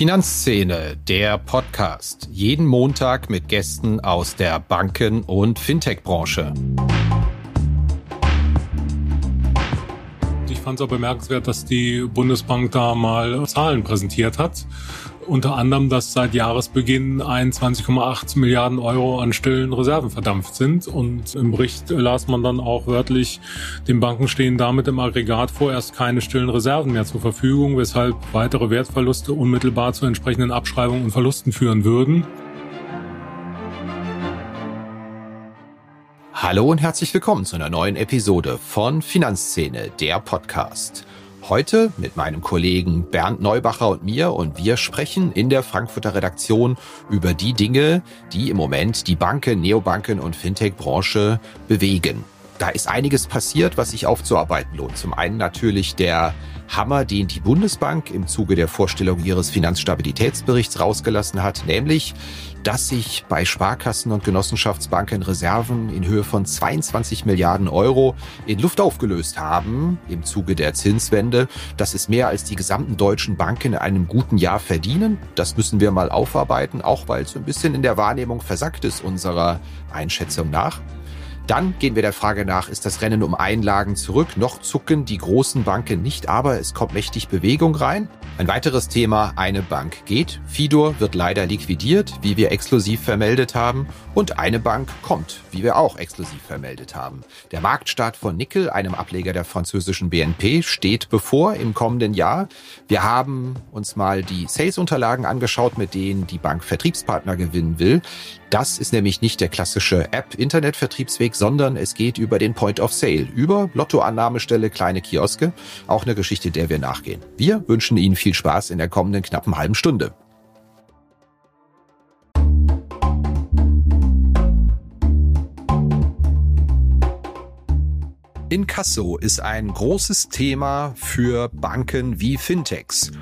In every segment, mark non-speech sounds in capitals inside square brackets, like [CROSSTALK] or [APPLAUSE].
Finanzszene, der Podcast. Jeden Montag mit Gästen aus der Banken- und Fintech-Branche. Ich fand es auch bemerkenswert, dass die Bundesbank da mal Zahlen präsentiert hat unter anderem, dass seit Jahresbeginn 21,8 Milliarden Euro an stillen Reserven verdampft sind. Und im Bericht las man dann auch wörtlich, den Banken stehen damit im Aggregat vorerst keine stillen Reserven mehr zur Verfügung, weshalb weitere Wertverluste unmittelbar zu entsprechenden Abschreibungen und Verlusten führen würden. Hallo und herzlich willkommen zu einer neuen Episode von Finanzszene, der Podcast. Heute mit meinem Kollegen Bernd Neubacher und mir und wir sprechen in der Frankfurter Redaktion über die Dinge, die im Moment die Banken, Neobanken und Fintech-Branche bewegen. Da ist einiges passiert, was sich aufzuarbeiten lohnt. Zum einen natürlich der Hammer, den die Bundesbank im Zuge der Vorstellung ihres Finanzstabilitätsberichts rausgelassen hat, nämlich dass sich bei Sparkassen und Genossenschaftsbanken Reserven in Höhe von 22 Milliarden Euro in Luft aufgelöst haben im Zuge der Zinswende. Das ist mehr als die gesamten deutschen Banken in einem guten Jahr verdienen. Das müssen wir mal aufarbeiten, auch weil es so ein bisschen in der Wahrnehmung versackt ist unserer Einschätzung nach. Dann gehen wir der Frage nach, ist das Rennen um Einlagen zurück? Noch zucken die großen Banken nicht, aber es kommt mächtig Bewegung rein. Ein weiteres Thema, eine Bank geht. Fidor wird leider liquidiert, wie wir exklusiv vermeldet haben. Und eine Bank kommt, wie wir auch exklusiv vermeldet haben. Der Marktstart von Nickel, einem Ableger der französischen BNP, steht bevor im kommenden Jahr. Wir haben uns mal die Sales-Unterlagen angeschaut, mit denen die Bank Vertriebspartner gewinnen will. Das ist nämlich nicht der klassische App-Internet-Vertriebsweg, sondern es geht über den Point of Sale, über Lottoannahmestelle, kleine Kioske. Auch eine Geschichte, der wir nachgehen. Wir wünschen Ihnen viel Spaß in der kommenden knappen halben Stunde. Inkasso ist ein großes Thema für Banken wie Fintechs.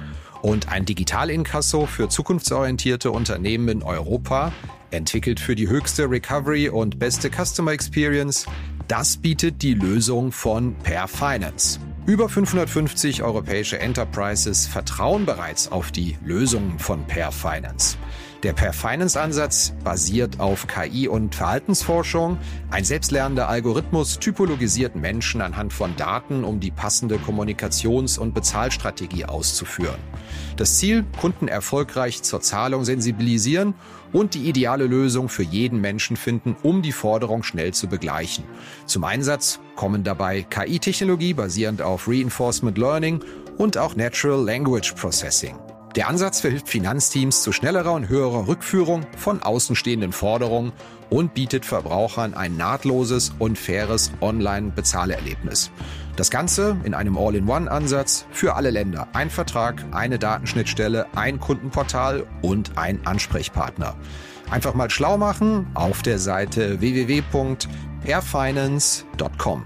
Und ein Digital-Inkasso für zukunftsorientierte Unternehmen in Europa, entwickelt für die höchste Recovery und beste Customer Experience, das bietet die Lösung von Per Finance. Über 550 europäische Enterprises vertrauen bereits auf die Lösungen von Per Finance. Der Per Finance Ansatz basiert auf KI und Verhaltensforschung. Ein selbstlernender Algorithmus typologisiert Menschen anhand von Daten, um die passende Kommunikations- und Bezahlstrategie auszuführen. Das Ziel, Kunden erfolgreich zur Zahlung sensibilisieren und die ideale Lösung für jeden Menschen finden, um die Forderung schnell zu begleichen. Zum Einsatz kommen dabei KI-Technologie basierend auf Reinforcement Learning und auch Natural Language Processing. Der Ansatz verhilft Finanzteams zu schnellerer und höherer Rückführung von außenstehenden Forderungen und bietet Verbrauchern ein nahtloses und faires Online-Bezahlerlebnis. Das Ganze in einem All-in-One-Ansatz für alle Länder. Ein Vertrag, eine Datenschnittstelle, ein Kundenportal und ein Ansprechpartner. Einfach mal schlau machen auf der Seite www.airfinance.com.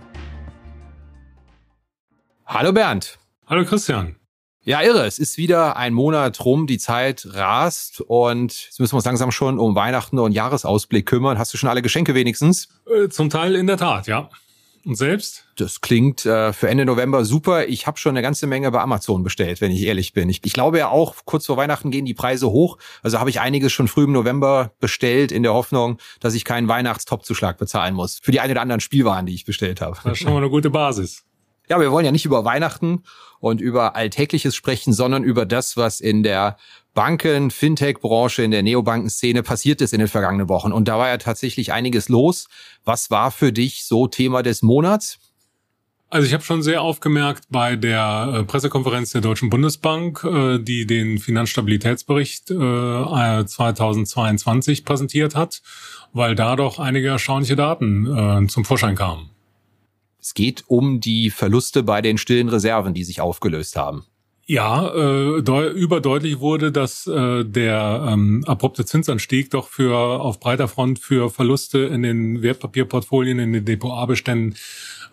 Hallo Bernd. Hallo Christian. Ja, irre. Es ist wieder ein Monat rum, die Zeit rast und jetzt müssen wir uns langsam schon um Weihnachten und Jahresausblick kümmern. Hast du schon alle Geschenke wenigstens? Äh, zum Teil in der Tat, ja. Und selbst? Das klingt äh, für Ende November super. Ich habe schon eine ganze Menge bei Amazon bestellt, wenn ich ehrlich bin. Ich, ich glaube ja auch, kurz vor Weihnachten gehen die Preise hoch. Also habe ich einiges schon früh im November bestellt, in der Hoffnung, dass ich keinen Weihnachtstopzuschlag bezahlen muss. Für die eine oder anderen Spielwaren, die ich bestellt habe. Das ist schon mal eine gute Basis. [LAUGHS] Ja, wir wollen ja nicht über Weihnachten und über Alltägliches sprechen, sondern über das, was in der Banken, Fintech-Branche, in der Neobankenszene passiert ist in den vergangenen Wochen. Und da war ja tatsächlich einiges los. Was war für dich so Thema des Monats? Also ich habe schon sehr aufgemerkt bei der äh, Pressekonferenz der Deutschen Bundesbank, äh, die den Finanzstabilitätsbericht 2022 äh, präsentiert hat, weil da doch einige erstaunliche Daten zum Vorschein kamen. Es geht um die Verluste bei den stillen Reserven, die sich aufgelöst haben. Ja, äh, überdeutlich wurde, dass äh, der ähm, abrupte Zinsanstieg doch für auf breiter Front für Verluste in den Wertpapierportfolien, in den Depot-A-Beständen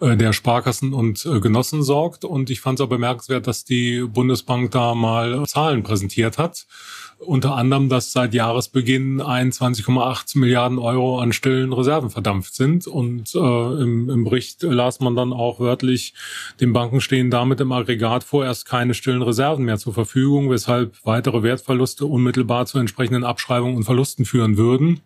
äh, der Sparkassen und äh, Genossen sorgt. Und ich fand es auch bemerkenswert, dass die Bundesbank da mal Zahlen präsentiert hat unter anderem, dass seit Jahresbeginn 21,8 Milliarden Euro an stillen Reserven verdampft sind. Und äh, im, im Bericht las man dann auch wörtlich, den Banken stehen damit im Aggregat vorerst keine stillen Reserven mehr zur Verfügung, weshalb weitere Wertverluste unmittelbar zu entsprechenden Abschreibungen und Verlusten führen würden.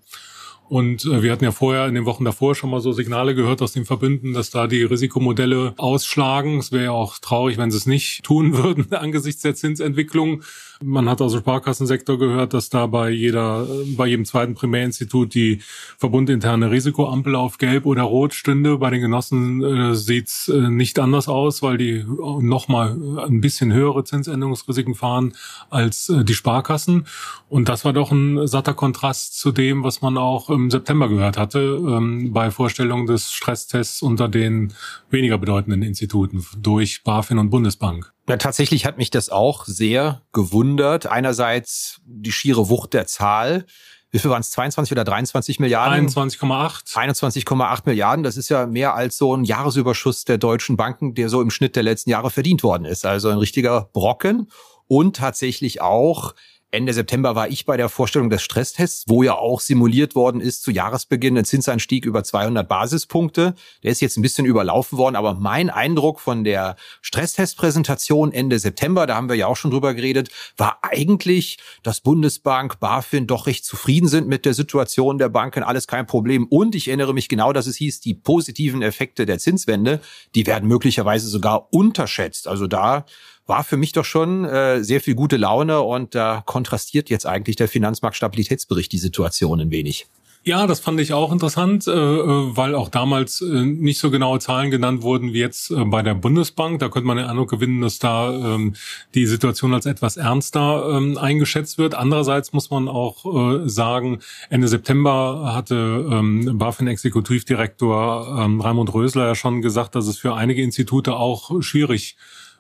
Und äh, wir hatten ja vorher in den Wochen davor schon mal so Signale gehört aus den Verbünden, dass da die Risikomodelle ausschlagen. Es wäre ja auch traurig, wenn sie es nicht [LAUGHS] tun würden [LAUGHS] angesichts der Zinsentwicklung. Man hat aus dem Sparkassensektor gehört, dass da bei jeder, bei jedem zweiten Primärinstitut die verbundinterne Risikoampel auf Gelb oder Rot stünde. Bei den Genossen äh, sieht's äh, nicht anders aus, weil die noch mal ein bisschen höhere Zinsänderungsrisiken fahren als äh, die Sparkassen. Und das war doch ein satter Kontrast zu dem, was man auch im September gehört hatte, ähm, bei Vorstellung des Stresstests unter den weniger bedeutenden Instituten durch BaFin und Bundesbank. Ja, tatsächlich hat mich das auch sehr gewundert. Einerseits die schiere Wucht der Zahl. Wie viel waren es? 22 oder 23 Milliarden? 21,8. 21,8 Milliarden. Das ist ja mehr als so ein Jahresüberschuss der deutschen Banken, der so im Schnitt der letzten Jahre verdient worden ist. Also ein richtiger Brocken. Und tatsächlich auch Ende September war ich bei der Vorstellung des Stresstests, wo ja auch simuliert worden ist zu Jahresbeginn ein Zinsanstieg über 200 Basispunkte. Der ist jetzt ein bisschen überlaufen worden, aber mein Eindruck von der Stresstestpräsentation Ende September, da haben wir ja auch schon drüber geredet, war eigentlich, dass Bundesbank, BaFin doch recht zufrieden sind mit der Situation der Banken, alles kein Problem. Und ich erinnere mich genau, dass es hieß, die positiven Effekte der Zinswende, die werden möglicherweise sogar unterschätzt. Also da war für mich doch schon äh, sehr viel gute Laune und da kontrastiert jetzt eigentlich der Finanzmarktstabilitätsbericht die Situation ein wenig. Ja, das fand ich auch interessant, äh, äh, weil auch damals äh, nicht so genaue Zahlen genannt wurden wie jetzt äh, bei der Bundesbank. Da könnte man den Eindruck gewinnen, dass da ähm, die Situation als etwas ernster ähm, eingeschätzt wird. Andererseits muss man auch äh, sagen, Ende September hatte ähm, BaFin-Exekutivdirektor ähm, Raimund Rösler ja schon gesagt, dass es für einige Institute auch schwierig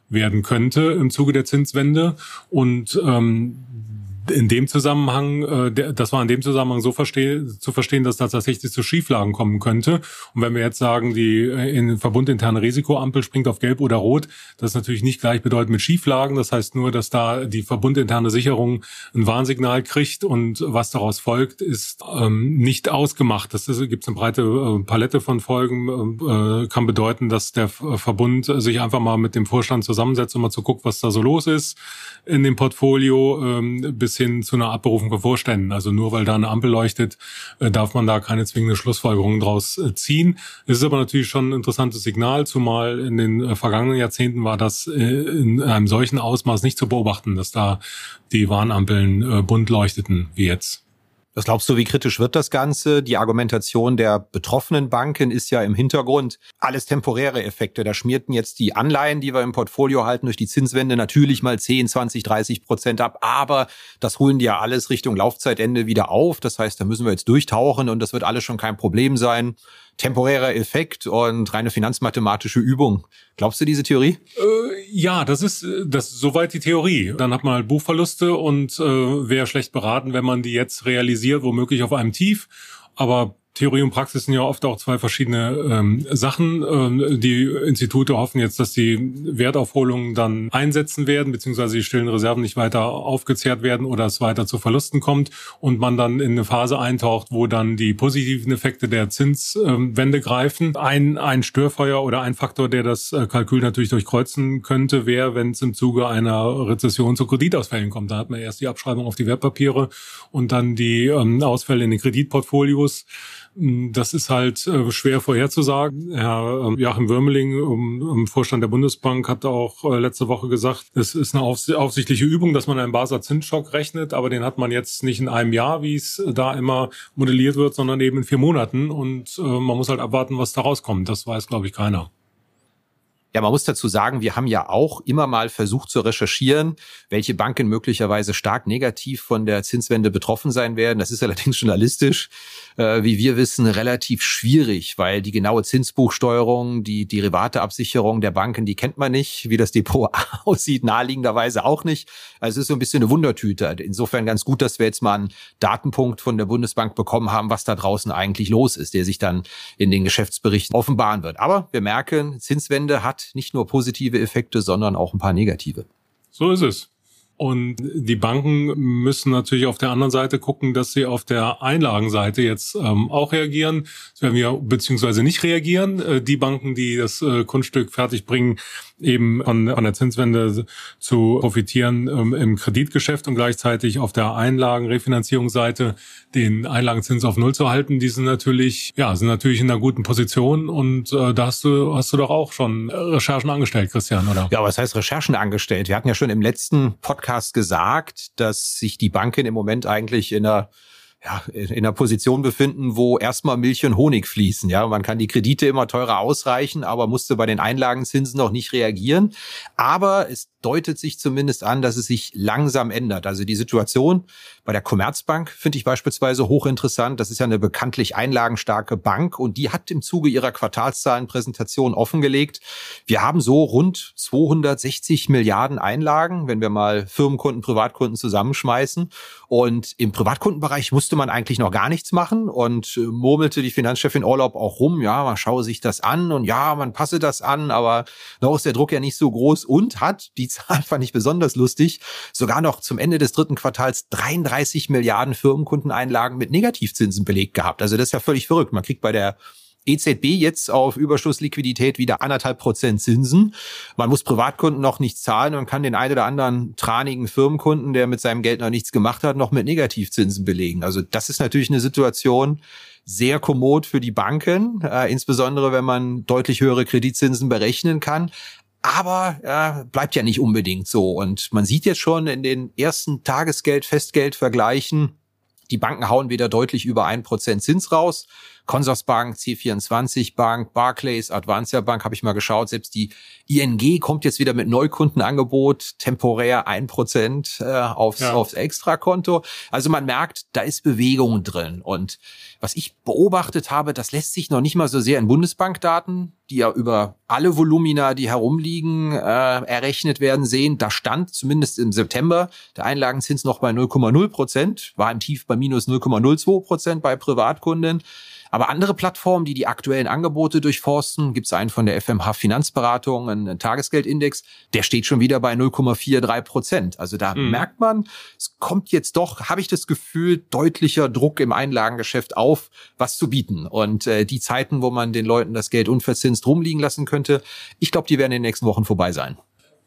werden könnte im Zuge der Zinswende. Und ähm, in dem Zusammenhang, äh, das war in dem Zusammenhang so versteh, zu verstehen, dass da tatsächlich zu Schieflagen kommen könnte. Und wenn wir jetzt sagen, die äh, in verbundinterne Risikoampel springt auf Gelb oder Rot, das ist natürlich nicht gleichbedeutend mit Schieflagen. Das heißt nur, dass da die verbundinterne Sicherung ein Warnsignal kriegt und was daraus folgt, ist ähm, nicht ausgemacht. Das gibt eine breite äh, Palette von Folgen, äh, kann bedeuten, dass der Verbund sich einfach mal mit dem Vorstand zusammensetzt und mal zu gucken, was da so los ist in dem Portfolio, ähm, bis bis hin zu einer Abberufung von Vorständen. Also nur weil da eine Ampel leuchtet, äh, darf man da keine zwingende Schlussfolgerung draus äh, ziehen. Es ist aber natürlich schon ein interessantes Signal, zumal in den äh, vergangenen Jahrzehnten war das in einem solchen Ausmaß nicht zu beobachten, dass da die Warnampeln bunt leuchteten wie jetzt. Was glaubst du, wie kritisch wird das Ganze? Die Argumentation der betroffenen Banken ist ja im Hintergrund alles temporäre Effekte. Da schmierten jetzt die Anleihen, die wir im Portfolio halten, durch die Zinswende natürlich mal 10, 20, 30 Prozent ab. Aber das holen die ja alles Richtung Laufzeitende wieder auf. Das heißt, da müssen wir jetzt durchtauchen und das wird alles schon kein Problem sein temporärer Effekt und reine finanzmathematische Übung. Glaubst du diese Theorie? Äh, ja, das ist das ist soweit die Theorie. Dann hat man halt Buchverluste und äh, wäre schlecht beraten, wenn man die jetzt realisiert, womöglich auf einem Tief. Aber Theorie und Praxis sind ja oft auch zwei verschiedene ähm, Sachen. Ähm, die Institute hoffen jetzt, dass die Wertaufholungen dann einsetzen werden, beziehungsweise die stillen Reserven nicht weiter aufgezehrt werden oder es weiter zu Verlusten kommt und man dann in eine Phase eintaucht, wo dann die positiven Effekte der Zinswende ähm, greifen. Ein, ein Störfeuer oder ein Faktor, der das äh, Kalkül natürlich durchkreuzen könnte, wäre, wenn es im Zuge einer Rezession zu Kreditausfällen kommt. Da hat man erst die Abschreibung auf die Wertpapiere und dann die ähm, Ausfälle in den Kreditportfolios. Das ist halt äh, schwer vorherzusagen. Herr ähm, Joachim Würmeling im Vorstand der Bundesbank hat auch äh, letzte Woche gesagt, es ist eine aufsichtliche Übung, dass man einen Basler Zinsschock rechnet, aber den hat man jetzt nicht in einem Jahr, wie es da immer modelliert wird, sondern eben in vier Monaten und äh, man muss halt abwarten, was da rauskommt. Das weiß, glaube ich, keiner. Ja, man muss dazu sagen, wir haben ja auch immer mal versucht zu recherchieren, welche Banken möglicherweise stark negativ von der Zinswende betroffen sein werden. Das ist allerdings journalistisch äh, wie wir wissen, relativ schwierig, weil die genaue Zinsbuchsteuerung, die Derivateabsicherung der Banken, die kennt man nicht. Wie das Depot [LAUGHS] aussieht, naheliegenderweise auch nicht. Also es ist so ein bisschen eine Wundertüte. Insofern ganz gut, dass wir jetzt mal einen Datenpunkt von der Bundesbank bekommen haben, was da draußen eigentlich los ist, der sich dann in den Geschäftsberichten offenbaren wird. Aber wir merken, Zinswende hat nicht nur positive Effekte, sondern auch ein paar negative. So ist es. Und die Banken müssen natürlich auf der anderen Seite gucken, dass sie auf der Einlagenseite jetzt ähm, auch reagieren. Das werden wir beziehungsweise nicht reagieren. Äh, die Banken, die das äh, Kunststück fertig bringen, eben an, an der Zinswende zu profitieren ähm, im Kreditgeschäft und gleichzeitig auf der Einlagenrefinanzierungsseite den Einlagenzins auf Null zu halten, die sind natürlich, ja, sind natürlich in einer guten Position und äh, da hast du, hast du doch auch schon Recherchen angestellt, Christian, oder? Ja, was heißt Recherchen angestellt? Wir hatten ja schon im letzten Podcast gesagt, dass sich die Banken im Moment eigentlich in einer ja, in einer Position befinden, wo erstmal Milch und Honig fließen. Ja, man kann die Kredite immer teurer ausreichen, aber musste bei den Einlagenzinsen noch nicht reagieren. Aber es deutet sich zumindest an, dass es sich langsam ändert. Also die Situation bei der Commerzbank finde ich beispielsweise hochinteressant. Das ist ja eine bekanntlich einlagenstarke Bank und die hat im Zuge ihrer Quartalszahlenpräsentation offengelegt, wir haben so rund 260 Milliarden Einlagen, wenn wir mal Firmenkunden, Privatkunden zusammenschmeißen. Und im Privatkundenbereich musste man eigentlich noch gar nichts machen und äh, murmelte die Finanzchefin Urlaub auch rum, ja, man schaue sich das an und ja, man passe das an, aber noch ist der Druck ja nicht so groß und hat [LAUGHS] die Zahl fand ich besonders lustig, sogar noch zum Ende des dritten Quartals 33 Milliarden Firmenkundeneinlagen mit Negativzinsen belegt gehabt. Also das ist ja völlig verrückt. Man kriegt bei der EZB jetzt auf Überschussliquidität wieder anderthalb Prozent Zinsen. Man muss Privatkunden noch nichts zahlen und kann den einen oder anderen tranigen Firmenkunden, der mit seinem Geld noch nichts gemacht hat, noch mit Negativzinsen belegen. Also das ist natürlich eine Situation sehr kommod für die Banken, äh, insbesondere wenn man deutlich höhere Kreditzinsen berechnen kann. Aber ja, bleibt ja nicht unbedingt so. Und man sieht jetzt schon in den ersten Tagesgeld-Festgeld-Vergleichen, die Banken hauen wieder deutlich über ein Prozent Zins raus. Consorsbank, C24 Bank, Barclays, Advancia Bank habe ich mal geschaut. Selbst die ING kommt jetzt wieder mit Neukundenangebot, temporär ein Prozent äh, aufs, ja. aufs Extrakonto. Also man merkt, da ist Bewegung drin. Und was ich beobachtet habe, das lässt sich noch nicht mal so sehr in Bundesbankdaten, die ja über alle Volumina, die herumliegen, äh, errechnet werden, sehen. Da stand zumindest im September der Einlagenzins noch bei 0,0 Prozent, war im Tief bei minus 0,02 Prozent bei Privatkunden. Aber andere Plattformen, die die aktuellen Angebote durchforsten, gibt es einen von der FMH Finanzberatung, einen Tagesgeldindex, der steht schon wieder bei 0,43 Prozent. Also da mhm. merkt man, es kommt jetzt doch, habe ich das Gefühl, deutlicher Druck im Einlagengeschäft auf, was zu bieten. Und äh, die Zeiten, wo man den Leuten das Geld unverzinst rumliegen lassen könnte, ich glaube, die werden in den nächsten Wochen vorbei sein.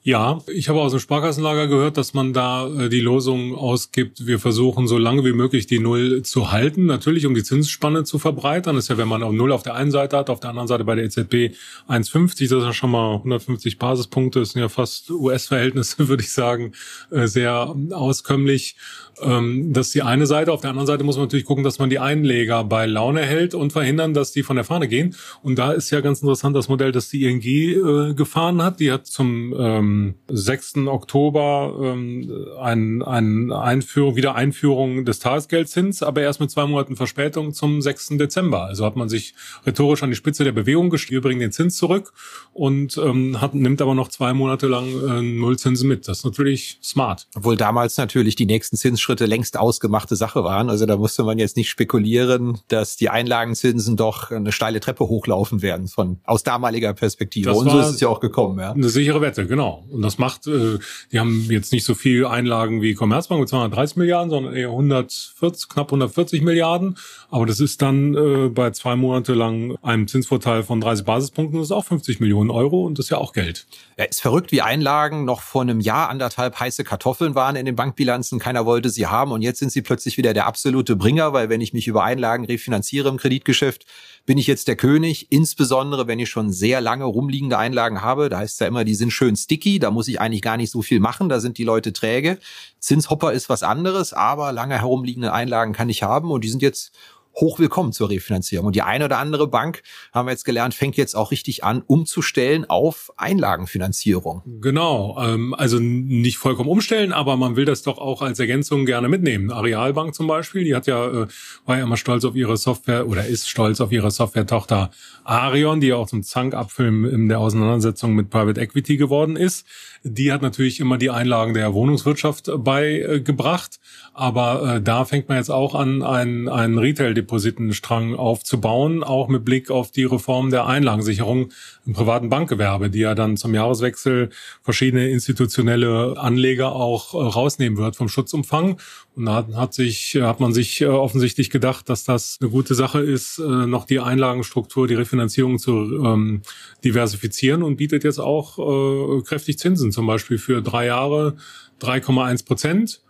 Ja, ich habe aus dem Sparkassenlager gehört, dass man da äh, die Losung ausgibt, wir versuchen so lange wie möglich die Null zu halten, natürlich um die Zinsspanne zu verbreitern. Das ist ja, wenn man auf Null auf der einen Seite hat, auf der anderen Seite bei der EZB 1,50, das ist ja schon mal 150 Basispunkte, das sind ja fast US-Verhältnisse, [LAUGHS] würde ich sagen, äh, sehr auskömmlich. Ähm, das ist die eine Seite. Auf der anderen Seite muss man natürlich gucken, dass man die Einleger bei Laune hält und verhindern, dass die von der Fahne gehen. Und da ist ja ganz interessant das Modell, das die ING äh, gefahren hat. Die hat zum ähm, 6. Oktober ähm, ein, ein Einführung, Wiedereinführung des Tagesgeldzins, aber erst mit zwei Monaten Verspätung zum 6. Dezember. Also hat man sich rhetorisch an die Spitze der Bewegung gestellt, wir bringen den Zins zurück und ähm, hat, nimmt aber noch zwei Monate lang äh, Nullzinsen mit. Das ist natürlich smart. Obwohl damals natürlich die nächsten Zins Schritte längst ausgemachte Sache waren. Also da musste man jetzt nicht spekulieren, dass die Einlagenzinsen doch eine steile Treppe hochlaufen werden von aus damaliger Perspektive. Das Und so ist es ja auch gekommen. Ja. Eine sichere Wette, genau. Und das macht, äh, die haben jetzt nicht so viel Einlagen wie Commerzbank mit 230 Milliarden, sondern eher 140, knapp 140 Milliarden. Aber das ist dann äh, bei zwei Monate lang einem Zinsvorteil von 30 Basispunkten, das ist auch 50 Millionen Euro und das ist ja auch Geld. Ja, ist verrückt, wie Einlagen noch vor einem Jahr anderthalb heiße Kartoffeln waren in den Bankbilanzen. Keiner wollte sie haben und jetzt sind sie plötzlich wieder der absolute Bringer, weil wenn ich mich über Einlagen refinanziere im Kreditgeschäft, bin ich jetzt der König, insbesondere wenn ich schon sehr lange rumliegende Einlagen habe. Da heißt es ja immer, die sind schön sticky, da muss ich eigentlich gar nicht so viel machen, da sind die Leute träge. Zinshopper ist was anderes, aber lange herumliegende Einlagen kann ich haben und die sind jetzt hochwillkommen zur Refinanzierung. Und die eine oder andere Bank, haben wir jetzt gelernt, fängt jetzt auch richtig an, umzustellen auf Einlagenfinanzierung. Genau, ähm, also nicht vollkommen umstellen, aber man will das doch auch als Ergänzung gerne mitnehmen. Arealbank zum Beispiel, die hat ja, äh, war ja immer stolz auf ihre Software oder ist stolz auf ihre Software-Tochter Arion, die ja auch zum Zankapfel in der Auseinandersetzung mit Private Equity geworden ist. Die hat natürlich immer die Einlagen der Wohnungswirtschaft beigebracht, aber äh, da fängt man jetzt auch an, einen, einen Retail-Depositenstrang aufzubauen, auch mit Blick auf die Reform der Einlagensicherung im privaten Bankgewerbe, die ja dann zum Jahreswechsel verschiedene institutionelle Anleger auch äh, rausnehmen wird vom Schutzumfang. Und da hat, sich, hat man sich äh, offensichtlich gedacht, dass das eine gute Sache ist, äh, noch die Einlagenstruktur, die Refinanzierung zu ähm, diversifizieren und bietet jetzt auch äh, kräftig Zinsen, zum Beispiel für drei Jahre 3,1 Prozent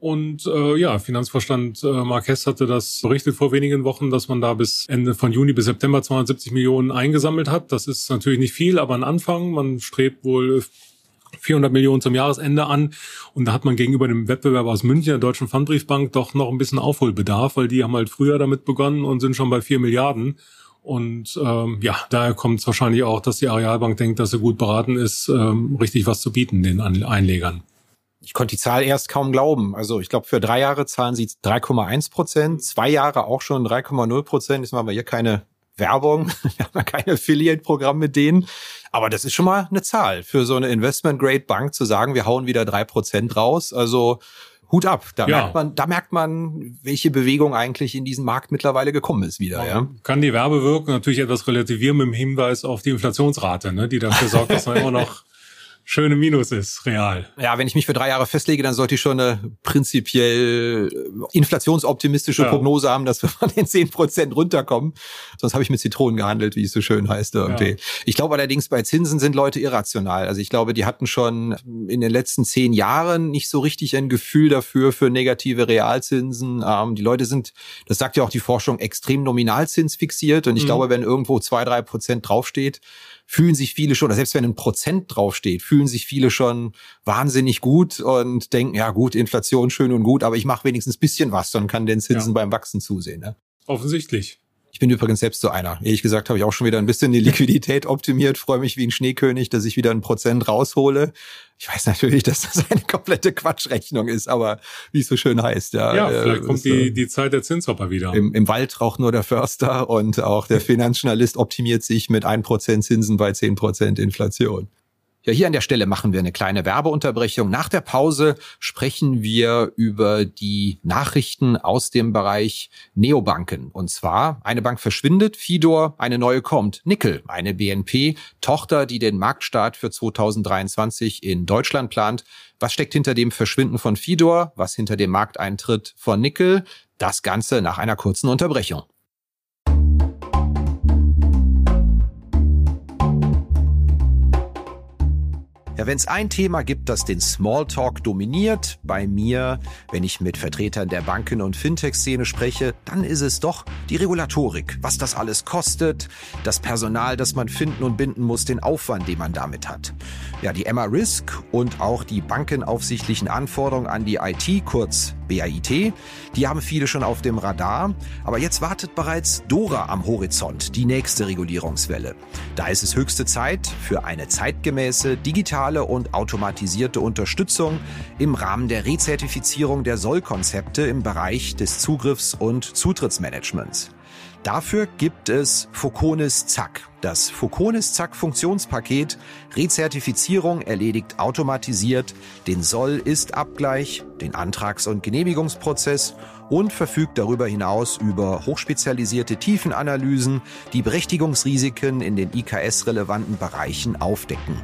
und äh, ja, Finanzvorstand äh, Marquez hatte das berichtet vor wenigen Wochen, dass man da bis Ende von Juni bis September 270 Millionen eingesammelt hat. Das ist natürlich nicht viel, aber ein Anfang. Man strebt wohl 400 Millionen zum Jahresende an. Und da hat man gegenüber dem Wettbewerb aus München, der Deutschen Pfandbriefbank, doch noch ein bisschen Aufholbedarf, weil die haben halt früher damit begonnen und sind schon bei 4 Milliarden. Und ähm, ja, daher kommt es wahrscheinlich auch, dass die Arealbank denkt, dass sie gut beraten ist, ähm, richtig was zu bieten den Einlegern ich konnte die Zahl erst kaum glauben. Also ich glaube, für drei Jahre zahlen sie 3,1 Prozent, zwei Jahre auch schon 3,0 Prozent. Jetzt machen wir hier keine Werbung, [LAUGHS] wir haben ja kein Affiliate-Programm mit denen. Aber das ist schon mal eine Zahl für so eine Investment-Grade-Bank zu sagen, wir hauen wieder drei Prozent raus. Also Hut ab. Da ja. merkt man, da merkt man, welche Bewegung eigentlich in diesen Markt mittlerweile gekommen ist wieder. Ja. Kann die Werbewirkung natürlich etwas relativieren mit dem Hinweis auf die Inflationsrate, ne, die dafür sorgt, dass man immer noch schöne Minus ist, real. Ja, wenn ich mich für drei Jahre festlege, dann sollte ich schon eine prinzipiell inflationsoptimistische ja. Prognose haben, dass wir von den zehn Prozent runterkommen. Sonst habe ich mit Zitronen gehandelt, wie es so schön heißt irgendwie. Ja. Ich glaube allerdings, bei Zinsen sind Leute irrational. Also ich glaube, die hatten schon in den letzten zehn Jahren nicht so richtig ein Gefühl dafür, für negative Realzinsen. Ähm, die Leute sind, das sagt ja auch die Forschung, extrem Nominalzins fixiert. Und ich mhm. glaube, wenn irgendwo zwei, drei Prozent draufsteht, fühlen sich viele schon, selbst wenn ein Prozent draufsteht, fühlen sich viele schon wahnsinnig gut und denken, ja gut, Inflation schön und gut, aber ich mache wenigstens bisschen was, dann kann den Zinsen ja. beim Wachsen zusehen. Ne? Offensichtlich. Ich bin übrigens selbst so einer. Ehrlich gesagt habe ich auch schon wieder ein bisschen die Liquidität optimiert, freue mich wie ein Schneekönig, dass ich wieder ein Prozent raushole. Ich weiß natürlich, dass das eine komplette Quatschrechnung ist, aber wie es so schön heißt. Ja, ja äh, vielleicht kommt die, die Zeit der Zinshopper wieder. Im, Im Wald raucht nur der Förster und auch der [LAUGHS] Finanzjournalist optimiert sich mit ein Prozent Zinsen bei zehn Prozent Inflation. Ja, hier an der Stelle machen wir eine kleine Werbeunterbrechung. Nach der Pause sprechen wir über die Nachrichten aus dem Bereich Neobanken. Und zwar, eine Bank verschwindet, Fidor, eine neue kommt. Nickel, eine BNP-Tochter, die den Marktstart für 2023 in Deutschland plant. Was steckt hinter dem Verschwinden von Fidor? Was hinter dem Markteintritt von Nickel? Das Ganze nach einer kurzen Unterbrechung. Wenn es ein Thema gibt, das den Smalltalk dominiert, bei mir, wenn ich mit Vertretern der Banken- und Fintech-Szene spreche, dann ist es doch die Regulatorik. Was das alles kostet, das Personal, das man finden und binden muss, den Aufwand, den man damit hat. Ja, die Emma Risk und auch die bankenaufsichtlichen Anforderungen an die IT, kurz BAIT, die haben viele schon auf dem Radar. Aber jetzt wartet bereits Dora am Horizont, die nächste Regulierungswelle. Da ist es höchste Zeit für eine zeitgemäße digitale digitale und automatisierte Unterstützung im Rahmen der Rezertifizierung der Sollkonzepte im Bereich des Zugriffs- und Zutrittsmanagements. Dafür gibt es Foconis Zack. Das Foconis Zack Funktionspaket Rezertifizierung erledigt automatisiert den Soll-Ist-Abgleich, den Antrags- und Genehmigungsprozess und verfügt darüber hinaus über hochspezialisierte Tiefenanalysen, die Berechtigungsrisiken in den IKS-relevanten Bereichen aufdecken.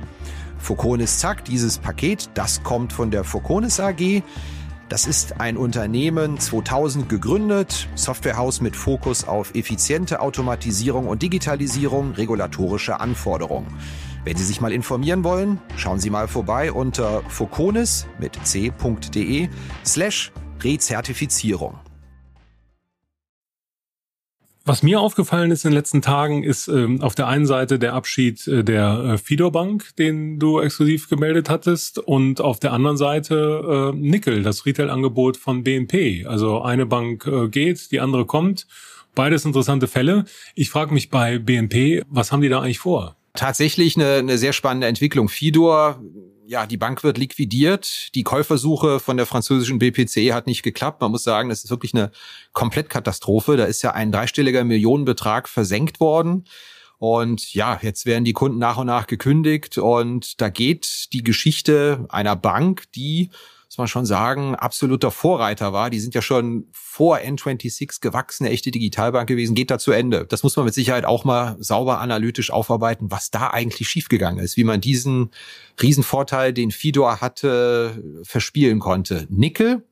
Foconis Zack, dieses Paket, das kommt von der Foconis AG. Das ist ein Unternehmen 2000 gegründet, Softwarehaus mit Fokus auf effiziente Automatisierung und Digitalisierung regulatorischer Anforderungen. Wenn Sie sich mal informieren wollen, schauen Sie mal vorbei unter foconis mit c.de slash Rezertifizierung. Was mir aufgefallen ist in den letzten Tagen, ist ähm, auf der einen Seite der Abschied äh, der äh, Fidor Bank, den du exklusiv gemeldet hattest, und auf der anderen Seite äh, Nickel, das Retail-Angebot von BNP. Also eine Bank äh, geht, die andere kommt. Beides interessante Fälle. Ich frage mich bei BNP, was haben die da eigentlich vor? Tatsächlich eine, eine sehr spannende Entwicklung. Fidor, ja, die Bank wird liquidiert. Die Käufersuche von der französischen BPC hat nicht geklappt. Man muss sagen, das ist wirklich eine Komplettkatastrophe. Da ist ja ein dreistelliger Millionenbetrag versenkt worden. Und ja, jetzt werden die Kunden nach und nach gekündigt und da geht die Geschichte einer Bank, die muss man schon sagen, absoluter Vorreiter war. Die sind ja schon vor N26 gewachsene echte Digitalbank gewesen, geht da zu Ende. Das muss man mit Sicherheit auch mal sauber analytisch aufarbeiten, was da eigentlich schiefgegangen ist, wie man diesen Riesenvorteil, den Fidor hatte, verspielen konnte. Nickel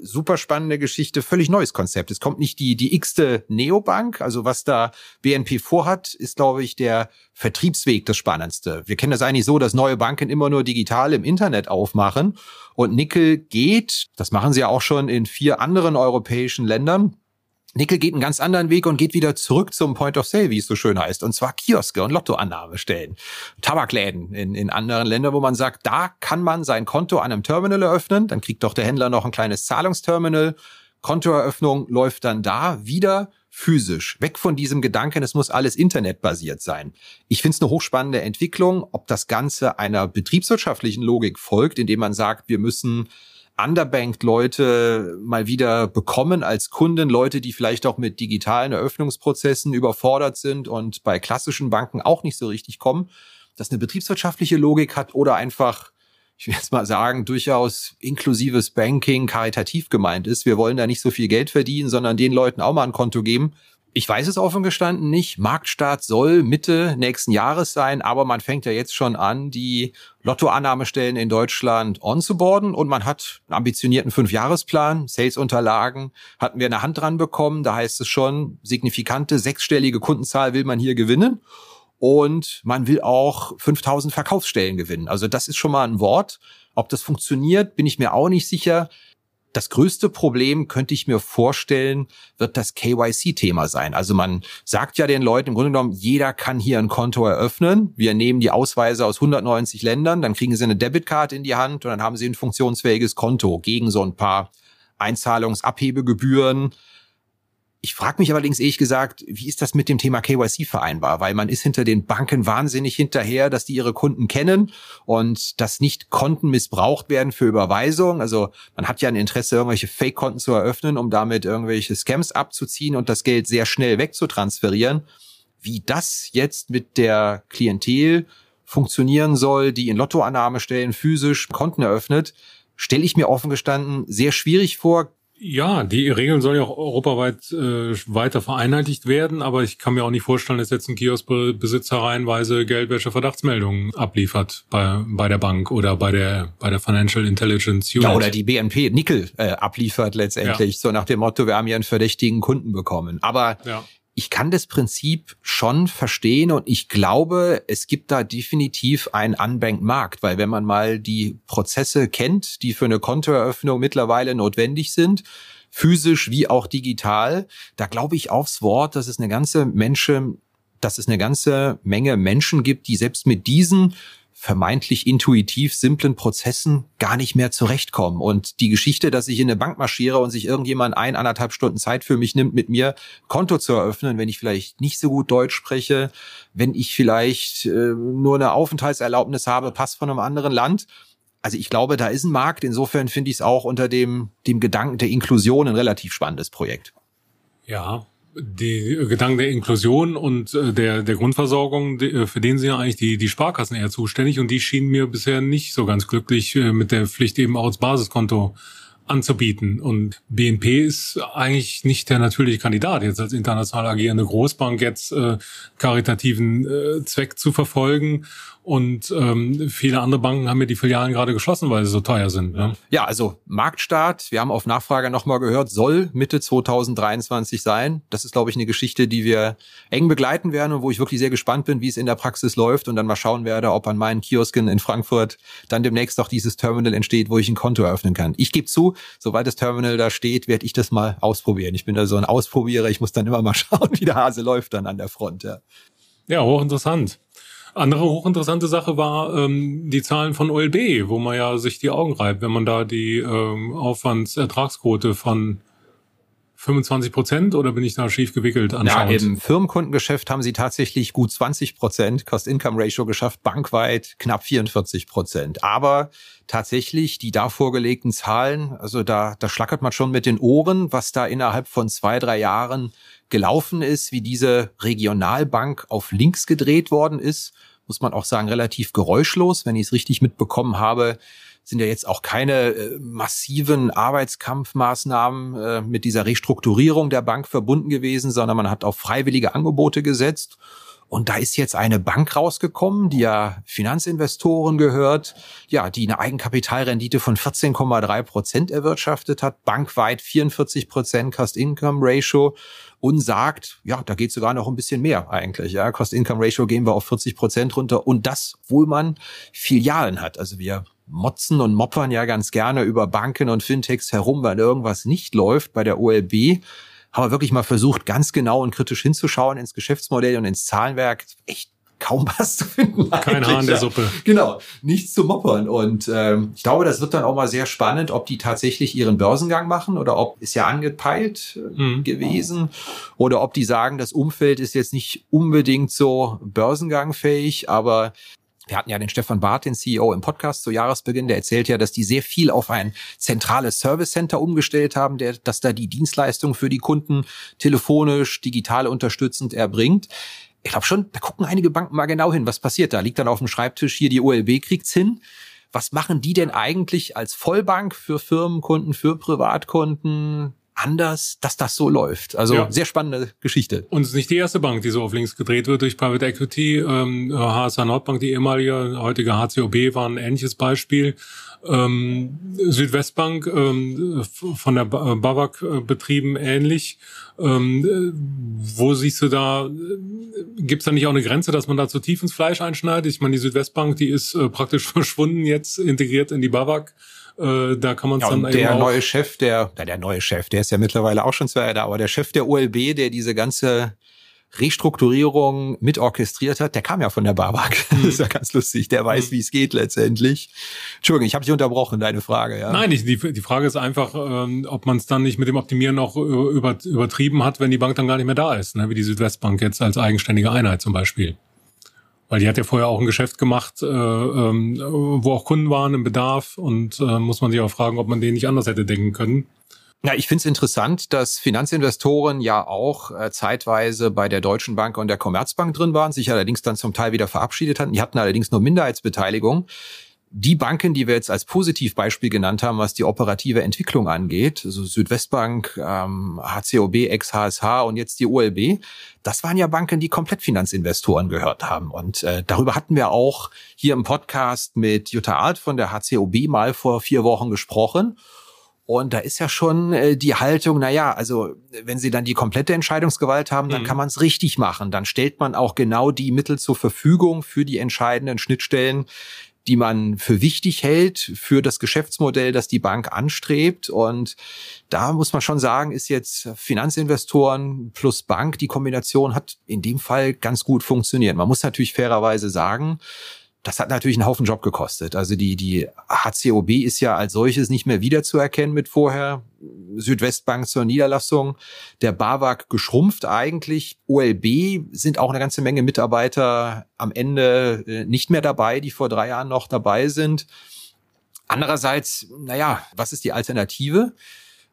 super spannende Geschichte, völlig neues Konzept. Es kommt nicht die, die x-te Neobank, also was da BNP vorhat, ist, glaube ich, der Vertriebsweg das Spannendste. Wir kennen das eigentlich so, dass neue Banken immer nur digital im Internet aufmachen und Nickel geht, das machen sie ja auch schon in vier anderen europäischen Ländern, Nickel geht einen ganz anderen Weg und geht wieder zurück zum Point of Sale, wie es so schön heißt. Und zwar Kioske und Lottoannahmestellen. Tabakläden in, in anderen Ländern, wo man sagt, da kann man sein Konto an einem Terminal eröffnen. Dann kriegt doch der Händler noch ein kleines Zahlungsterminal. Kontoeröffnung läuft dann da wieder physisch. Weg von diesem Gedanken, es muss alles internetbasiert sein. Ich finde es eine hochspannende Entwicklung, ob das Ganze einer betriebswirtschaftlichen Logik folgt, indem man sagt, wir müssen underbanked Leute mal wieder bekommen als Kunden, Leute, die vielleicht auch mit digitalen Eröffnungsprozessen überfordert sind und bei klassischen Banken auch nicht so richtig kommen, das eine betriebswirtschaftliche Logik hat oder einfach ich will jetzt mal sagen, durchaus inklusives Banking karitativ gemeint ist. Wir wollen da nicht so viel Geld verdienen, sondern den Leuten auch mal ein Konto geben, ich weiß es offen gestanden nicht. Marktstart soll Mitte nächsten Jahres sein, aber man fängt ja jetzt schon an, die Lottoannahmestellen in Deutschland onzuboarden und man hat einen ambitionierten Fünfjahresplan, Sales-Unterlagen hatten wir eine Hand dran bekommen. Da heißt es schon, signifikante sechsstellige Kundenzahl will man hier gewinnen und man will auch 5000 Verkaufsstellen gewinnen. Also das ist schon mal ein Wort. Ob das funktioniert, bin ich mir auch nicht sicher. Das größte Problem könnte ich mir vorstellen, wird das KYC-Thema sein. Also man sagt ja den Leuten im Grunde genommen, jeder kann hier ein Konto eröffnen. Wir nehmen die Ausweise aus 190 Ländern, dann kriegen sie eine Debitkarte in die Hand und dann haben sie ein funktionsfähiges Konto gegen so ein paar Einzahlungsabhebegebühren ich frage mich allerdings ehrlich gesagt, wie ist das mit dem Thema KYC vereinbar? Weil man ist hinter den Banken wahnsinnig hinterher, dass die ihre Kunden kennen und dass nicht Konten missbraucht werden für Überweisung. Also man hat ja ein Interesse, irgendwelche Fake-Konten zu eröffnen, um damit irgendwelche Scams abzuziehen und das Geld sehr schnell wegzutransferieren. Wie das jetzt mit der Klientel funktionieren soll, die in Lottoannahmestellen physisch Konten eröffnet, stelle ich mir offen gestanden sehr schwierig vor. Ja, die Regeln sollen ja auch europaweit äh, weiter vereinheitlicht werden, aber ich kann mir auch nicht vorstellen, dass jetzt ein Kioskbesitzer reihenweise Geldwäsche-Verdachtsmeldungen abliefert bei, bei der Bank oder bei der bei der Financial Intelligence Unit. Ja, oder die BNP Nickel äh, abliefert letztendlich, ja. so nach dem Motto, wir haben hier einen verdächtigen Kunden bekommen. Aber ja ich kann das Prinzip schon verstehen und ich glaube, es gibt da definitiv einen Unbanked-Markt, weil wenn man mal die Prozesse kennt, die für eine Kontoeröffnung mittlerweile notwendig sind, physisch wie auch digital, da glaube ich aufs Wort, dass es eine ganze Menschen, dass es eine ganze Menge Menschen gibt, die selbst mit diesen vermeintlich intuitiv simplen Prozessen gar nicht mehr zurechtkommen. Und die Geschichte, dass ich in eine Bank marschiere und sich irgendjemand ein, anderthalb Stunden Zeit für mich nimmt, mit mir Konto zu eröffnen, wenn ich vielleicht nicht so gut Deutsch spreche, wenn ich vielleicht äh, nur eine Aufenthaltserlaubnis habe, Pass von einem anderen Land. Also ich glaube, da ist ein Markt. Insofern finde ich es auch unter dem, dem Gedanken der Inklusion ein relativ spannendes Projekt. Ja, die Gedanken der Inklusion und äh, der, der Grundversorgung, äh, für den sind ja eigentlich die, die Sparkassen eher zuständig und die schienen mir bisher nicht so ganz glücklich äh, mit der Pflicht eben auch als Basiskonto anzubieten. Und BNP ist eigentlich nicht der natürliche Kandidat, jetzt als international agierende Großbank jetzt äh, karitativen äh, Zweck zu verfolgen und ähm, viele andere Banken haben ja die Filialen gerade geschlossen, weil sie so teuer sind. Ne? Ja, also Marktstart, wir haben auf Nachfrage nochmal gehört, soll Mitte 2023 sein. Das ist, glaube ich, eine Geschichte, die wir eng begleiten werden und wo ich wirklich sehr gespannt bin, wie es in der Praxis läuft und dann mal schauen werde, ob an meinen Kiosken in Frankfurt dann demnächst auch dieses Terminal entsteht, wo ich ein Konto eröffnen kann. Ich gebe zu, sobald das Terminal da steht, werde ich das mal ausprobieren. Ich bin da so ein Ausprobierer, ich muss dann immer mal [LAUGHS] schauen, wie der Hase läuft dann an der Front. Ja, ja hochinteressant. Andere hochinteressante Sache war ähm, die Zahlen von OLB, wo man ja sich die Augen reibt, wenn man da die ähm, Aufwandsertragsquote von 25 Prozent oder bin ich da schief gewickelt anscheinend? Ja, im Firmenkundengeschäft haben sie tatsächlich gut 20 Prozent Cost-Income-Ratio geschafft, bankweit knapp 44 Prozent. Aber tatsächlich die da vorgelegten Zahlen, also da, da schlackert man schon mit den Ohren, was da innerhalb von zwei, drei Jahren gelaufen ist, wie diese Regionalbank auf links gedreht worden ist, muss man auch sagen, relativ geräuschlos, wenn ich es richtig mitbekommen habe sind ja jetzt auch keine äh, massiven Arbeitskampfmaßnahmen äh, mit dieser Restrukturierung der Bank verbunden gewesen, sondern man hat auf freiwillige Angebote gesetzt. Und da ist jetzt eine Bank rausgekommen, die ja Finanzinvestoren gehört, ja, die eine Eigenkapitalrendite von 14,3 Prozent erwirtschaftet hat, bankweit 44 Prozent Cost-Income-Ratio und sagt, ja, da geht sogar noch ein bisschen mehr eigentlich. Ja, Cost-Income-Ratio gehen wir auf 40 Prozent runter und das, obwohl man Filialen hat. Also wir motzen und moppern ja ganz gerne über Banken und Fintechs herum, weil irgendwas nicht läuft. Bei der OLB haben wir wirklich mal versucht, ganz genau und kritisch hinzuschauen ins Geschäftsmodell und ins Zahlenwerk. Echt kaum [LAUGHS] was zu finden. Kein Haar in der Suppe. Genau, nichts zu moppern. Und ähm, ich glaube, das wird dann auch mal sehr spannend, ob die tatsächlich ihren Börsengang machen oder ob ist ja angepeilt äh, mhm. gewesen oder ob die sagen, das Umfeld ist jetzt nicht unbedingt so börsengangfähig, aber wir hatten ja den Stefan Barth, den CEO im Podcast zu Jahresbeginn, der erzählt ja, dass die sehr viel auf ein zentrales Service Center umgestellt haben, der, dass da die Dienstleistung für die Kunden telefonisch, digital unterstützend erbringt. Ich glaube schon, da gucken einige Banken mal genau hin, was passiert da. Liegt dann auf dem Schreibtisch hier, die OLB kriegt's hin. Was machen die denn eigentlich als Vollbank für Firmenkunden, für Privatkunden? Anders, dass das so läuft. Also ja. sehr spannende Geschichte. Und es ist nicht die erste Bank, die so auf links gedreht wird durch Private Equity. Ähm, HSA Nordbank, die ehemalige, heutige HCOB, war ein ähnliches Beispiel. Ähm, Südwestbank ähm, von der BAWAG äh, betrieben ähnlich. Ähm, äh, wo siehst du da, äh, gibt es da nicht auch eine Grenze, dass man da zu tief ins Fleisch einschneidet? Ich meine, die Südwestbank, die ist äh, praktisch [LAUGHS] verschwunden jetzt, integriert in die BAWAG. Äh, da kann man ja, dann der neue Chef, der, na, der neue Chef, der ist ja mittlerweile auch schon zwei Jahre da, aber der Chef der OLB, der diese ganze Restrukturierung mit orchestriert hat, der kam ja von der Babak. Das [LAUGHS] ist ja ganz lustig. Der weiß, mhm. wie es geht letztendlich. Entschuldigung, ich habe dich unterbrochen, deine Frage. Ja. Nein, die, die Frage ist einfach, ähm, ob man es dann nicht mit dem Optimieren noch über, übertrieben hat, wenn die Bank dann gar nicht mehr da ist, ne? wie die Südwestbank jetzt als eigenständige Einheit zum Beispiel. Weil die hat ja vorher auch ein Geschäft gemacht, äh, ähm, wo auch Kunden waren im Bedarf und äh, muss man sich auch fragen, ob man den nicht anders hätte denken können. Ja, ich finde es interessant, dass Finanzinvestoren ja auch äh, zeitweise bei der Deutschen Bank und der Commerzbank drin waren, sich allerdings dann zum Teil wieder verabschiedet hatten. Die hatten allerdings nur Minderheitsbeteiligung die Banken, die wir jetzt als Positivbeispiel genannt haben, was die operative Entwicklung angeht, also Südwestbank, ähm, HCOB, ex-HSH und jetzt die OLB, das waren ja Banken, die komplett Finanzinvestoren gehört haben. Und äh, darüber hatten wir auch hier im Podcast mit Jutta Art von der HCOB mal vor vier Wochen gesprochen. Und da ist ja schon äh, die Haltung, na ja, also wenn sie dann die komplette Entscheidungsgewalt haben, dann mhm. kann man es richtig machen. Dann stellt man auch genau die Mittel zur Verfügung für die entscheidenden Schnittstellen, die man für wichtig hält für das Geschäftsmodell, das die Bank anstrebt. Und da muss man schon sagen, ist jetzt Finanzinvestoren plus Bank, die Kombination hat in dem Fall ganz gut funktioniert. Man muss natürlich fairerweise sagen, das hat natürlich einen Haufen Job gekostet. Also die, die HCOB ist ja als solches nicht mehr wiederzuerkennen mit vorher. Südwestbank zur Niederlassung, der BAWAG geschrumpft eigentlich. OLB sind auch eine ganze Menge Mitarbeiter am Ende äh, nicht mehr dabei, die vor drei Jahren noch dabei sind. Andererseits, naja, was ist die Alternative?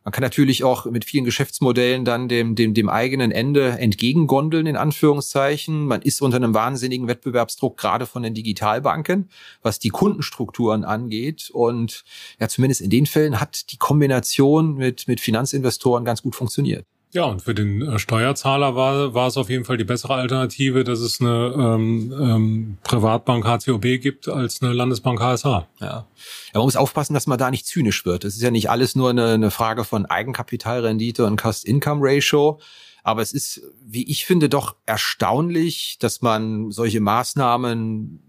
Man kann natürlich auch mit vielen Geschäftsmodellen dann dem, dem, dem eigenen Ende entgegengondeln, in Anführungszeichen. Man ist unter einem wahnsinnigen Wettbewerbsdruck, gerade von den Digitalbanken, was die Kundenstrukturen angeht. Und ja, zumindest in den Fällen hat die Kombination mit, mit Finanzinvestoren ganz gut funktioniert. Ja, und für den äh, Steuerzahler war, war es auf jeden Fall die bessere Alternative, dass es eine ähm, ähm, Privatbank HCOB gibt als eine Landesbank HSH. Ja. ja. Man muss aufpassen, dass man da nicht zynisch wird. Es ist ja nicht alles nur eine, eine Frage von Eigenkapitalrendite und Cost-Income-Ratio. Aber es ist, wie ich finde, doch erstaunlich, dass man solche Maßnahmen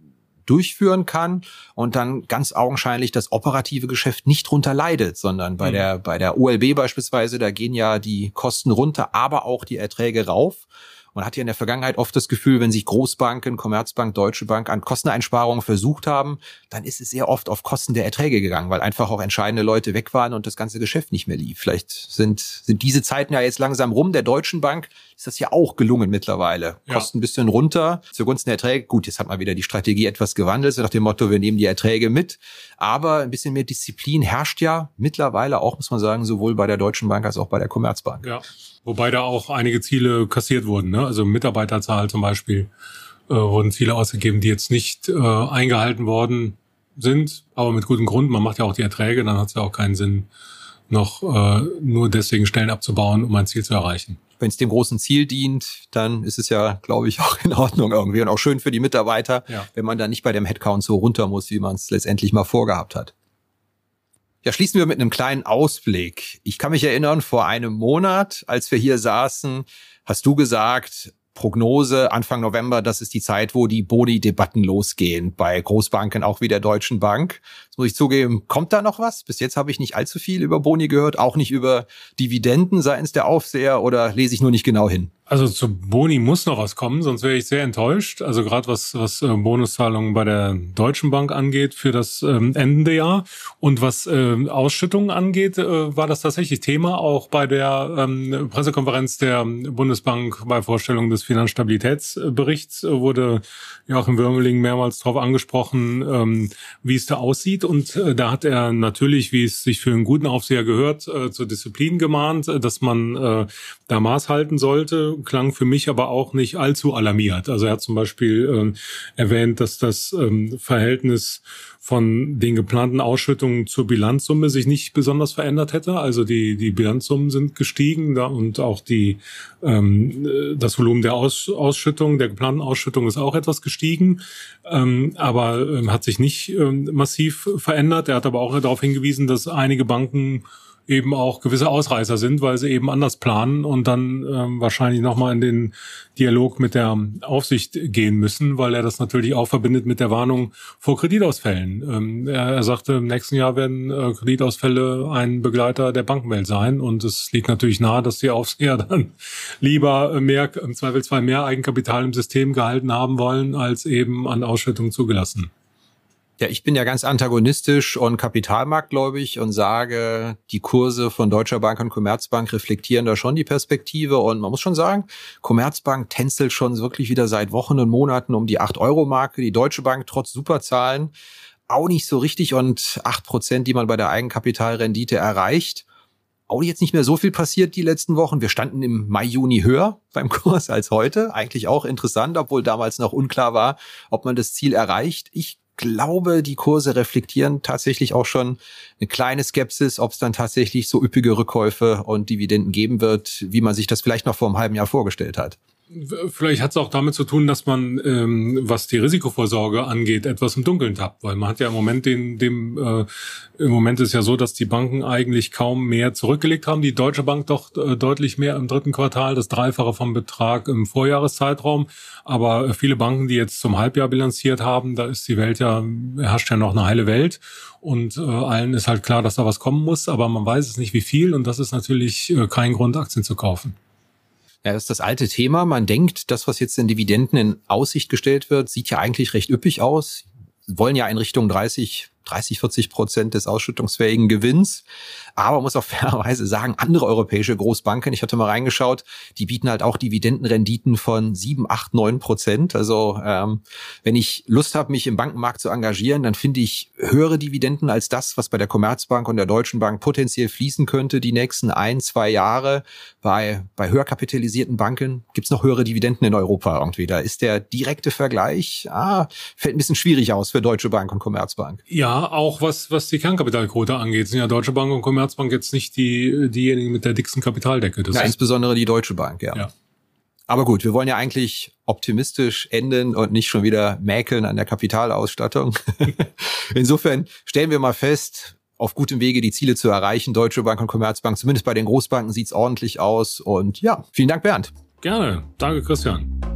durchführen kann und dann ganz augenscheinlich das operative Geschäft nicht drunter leidet, sondern bei mhm. der, bei der OLB beispielsweise, da gehen ja die Kosten runter, aber auch die Erträge rauf. Man hat ja in der Vergangenheit oft das Gefühl, wenn sich Großbanken, Commerzbank, Deutsche Bank an Kosteneinsparungen versucht haben, dann ist es sehr oft auf Kosten der Erträge gegangen, weil einfach auch entscheidende Leute weg waren und das ganze Geschäft nicht mehr lief. Vielleicht sind, sind diese Zeiten ja jetzt langsam rum. Der Deutschen Bank ist das ja auch gelungen mittlerweile. Ja. Kosten ein bisschen runter zugunsten der Erträge. Gut, jetzt hat man wieder die Strategie etwas gewandelt, so nach dem Motto, wir nehmen die Erträge mit. Aber ein bisschen mehr Disziplin herrscht ja mittlerweile auch, muss man sagen, sowohl bei der Deutschen Bank als auch bei der Commerzbank. Ja. Wobei da auch einige Ziele kassiert wurden, ne? also Mitarbeiterzahl zum Beispiel, äh, wurden Ziele ausgegeben, die jetzt nicht äh, eingehalten worden sind, aber mit gutem Grund. Man macht ja auch die Erträge, dann hat es ja auch keinen Sinn, noch äh, nur deswegen Stellen abzubauen, um ein Ziel zu erreichen. Wenn es dem großen Ziel dient, dann ist es ja, glaube ich, [LAUGHS] auch in Ordnung irgendwie und auch schön für die Mitarbeiter, ja. wenn man da nicht bei dem Headcount so runter muss, wie man es letztendlich mal vorgehabt hat. Ja, schließen wir mit einem kleinen Ausblick. Ich kann mich erinnern, vor einem Monat, als wir hier saßen, hast du gesagt, Prognose Anfang November, das ist die Zeit, wo die Boni-Debatten losgehen, bei Großbanken auch wie der Deutschen Bank. Das muss ich zugeben, kommt da noch was? Bis jetzt habe ich nicht allzu viel über Boni gehört, auch nicht über Dividenden seitens der Aufseher oder lese ich nur nicht genau hin? Also zu Boni muss noch was kommen, sonst wäre ich sehr enttäuscht. Also gerade was, was äh, Bonuszahlungen bei der Deutschen Bank angeht für das ähm, endende Jahr und was äh, Ausschüttungen angeht, äh, war das tatsächlich Thema. Auch bei der ähm, Pressekonferenz der Bundesbank bei Vorstellung des Finanzstabilitätsberichts äh, wurde Joachim Würmeling mehrmals darauf angesprochen, ähm, wie es da aussieht. Und äh, da hat er natürlich, wie es sich für einen guten Aufseher gehört, äh, zur Disziplin gemahnt, äh, dass man äh, da Maß halten sollte klang für mich aber auch nicht allzu alarmiert. Also er hat zum Beispiel ähm, erwähnt, dass das ähm, Verhältnis von den geplanten Ausschüttungen zur Bilanzsumme sich nicht besonders verändert hätte. Also die, die Bilanzsummen sind gestiegen da, und auch die, ähm, das Volumen der Aus, Ausschüttung, der geplanten Ausschüttung ist auch etwas gestiegen, ähm, aber ähm, hat sich nicht ähm, massiv verändert. Er hat aber auch darauf hingewiesen, dass einige Banken eben auch gewisse Ausreißer sind, weil sie eben anders planen und dann ähm, wahrscheinlich nochmal in den Dialog mit der Aufsicht gehen müssen, weil er das natürlich auch verbindet mit der Warnung vor Kreditausfällen. Ähm, er, er sagte, im nächsten Jahr werden äh, Kreditausfälle ein Begleiter der Bankenwelt sein und es liegt natürlich nahe, dass die Aufseher [LAUGHS] dann lieber mehr, im Zweifelsfall mehr Eigenkapital im System gehalten haben wollen, als eben an Ausschüttung zugelassen. Ja, ich bin ja ganz antagonistisch und kapitalmarktgläubig und sage, die Kurse von Deutscher Bank und Commerzbank reflektieren da schon die Perspektive. Und man muss schon sagen, Commerzbank tänzelt schon wirklich wieder seit Wochen und Monaten um die 8-Euro-Marke. Die Deutsche Bank trotz Superzahlen auch nicht so richtig und 8 Prozent, die man bei der Eigenkapitalrendite erreicht. Auch jetzt nicht mehr so viel passiert die letzten Wochen. Wir standen im Mai, Juni höher beim Kurs als heute. Eigentlich auch interessant, obwohl damals noch unklar war, ob man das Ziel erreicht. Ich glaube, die Kurse reflektieren tatsächlich auch schon eine kleine Skepsis, ob es dann tatsächlich so üppige Rückkäufe und Dividenden geben wird, wie man sich das vielleicht noch vor einem halben Jahr vorgestellt hat. Vielleicht hat es auch damit zu tun, dass man, ähm, was die Risikovorsorge angeht, etwas im Dunkeln tappt, weil man hat ja im Moment den, dem, äh, im Moment ist ja so, dass die Banken eigentlich kaum mehr zurückgelegt haben. Die Deutsche Bank doch äh, deutlich mehr im dritten Quartal, das Dreifache vom Betrag im Vorjahreszeitraum. Aber viele Banken, die jetzt zum Halbjahr bilanziert haben, da ist die Welt ja, herrscht ja noch eine heile Welt. Und äh, allen ist halt klar, dass da was kommen muss, aber man weiß es nicht, wie viel. Und das ist natürlich äh, kein Grund, Aktien zu kaufen. Ja, das ist das alte Thema. Man denkt, das, was jetzt in Dividenden in Aussicht gestellt wird, sieht ja eigentlich recht üppig aus. Wollen ja in Richtung 30 30, 40 Prozent des ausschüttungsfähigen Gewinns. Aber man muss auch fairerweise sagen, andere europäische Großbanken, ich hatte mal reingeschaut, die bieten halt auch Dividendenrenditen von 7, 8, 9 Prozent. Also ähm, wenn ich Lust habe, mich im Bankenmarkt zu engagieren, dann finde ich höhere Dividenden als das, was bei der Commerzbank und der Deutschen Bank potenziell fließen könnte die nächsten ein, zwei Jahre. Bei, bei höher kapitalisierten Banken gibt's noch höhere Dividenden in Europa irgendwie. Da ist der direkte Vergleich, ah, fällt ein bisschen schwierig aus für Deutsche Bank und Commerzbank. Ja, auch was, was die Kernkapitalquote angeht, sind ja Deutsche Bank und Commerzbank jetzt nicht die, diejenigen mit der dicksten Kapitaldecke. Das ja, insbesondere die Deutsche Bank, ja. ja. Aber gut, wir wollen ja eigentlich optimistisch enden und nicht schon wieder mäkeln an der Kapitalausstattung. [LAUGHS] Insofern stellen wir mal fest, auf gutem Wege die Ziele zu erreichen. Deutsche Bank und Commerzbank, zumindest bei den Großbanken sieht's ordentlich aus. Und ja, vielen Dank, Bernd. Gerne. Danke, Christian.